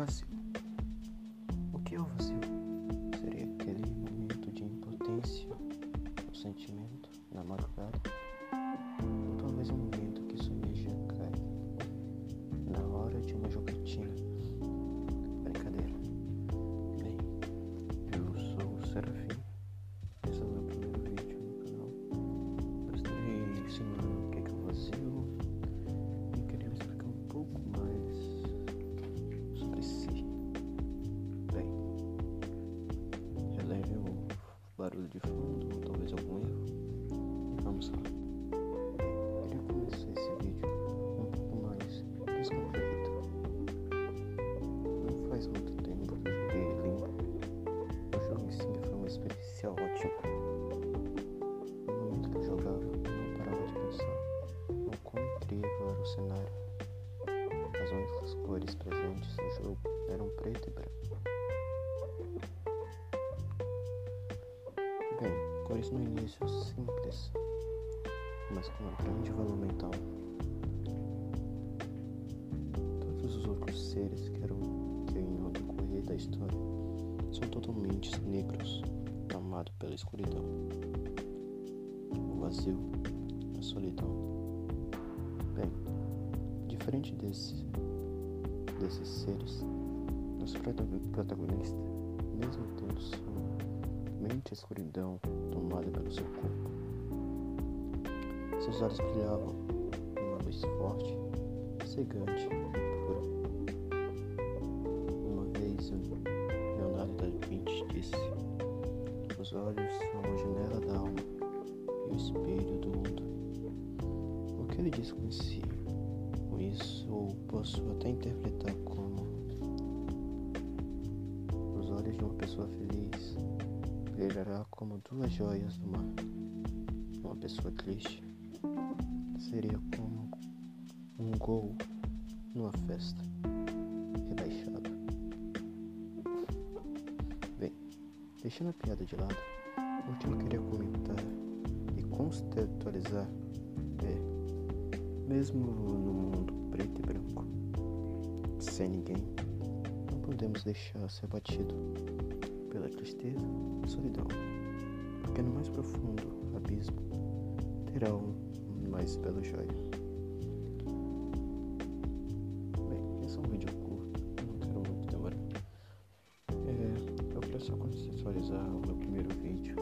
O que é o vacilo? Seria aquele momento de impotência, o sentimento na madrugada, ou talvez um momento que sua energia cai na hora de uma jogatina. Brincadeira. Bem, eu sou o Serafim. De fundo, ou talvez algum erro, vamos lá. Queria começar esse vídeo um pouco mais descontraído. Não faz muito tempo que eu joguei limpo. O jogo em si foi uma experiência ótima. No momento que eu jogava, não parava de pensar no quão incrível era o cenário. As únicas cores presentes no jogo eram preto e branco. Cores no início simples, mas com um grande valor mental. Todos os outros seres que eram que iam decorrer da história são totalmente negros, tomados pela escuridão, o vazio, a solidão. Bem, diferente desse, desses seres, os protagonistas, mesmo tendo somente a escuridão tomada pelo seu corpo, seus olhos brilhavam uma luz forte, cegante e pura. Uma vez, Leonardo da Vinci disse: Os olhos são a janela da alma e o espelho do mundo. O que ele diz com si? Com isso, posso até interpretar como os olhos de uma pessoa feliz brilhará como duas joias do mar. Uma pessoa triste seria como um gol numa festa rebaixado. Bem, deixando a piada de lado, o que eu queria comentar e contextualizar é, mesmo no mundo preto e branco, sem ninguém, não podemos deixar ser batido pela tristeza, solidão, porque no mais profundo abismo terá um mais belo joia. Bem, esse é um vídeo curto, não quero muito demorar. É, eu quero só contextualizar o meu primeiro vídeo.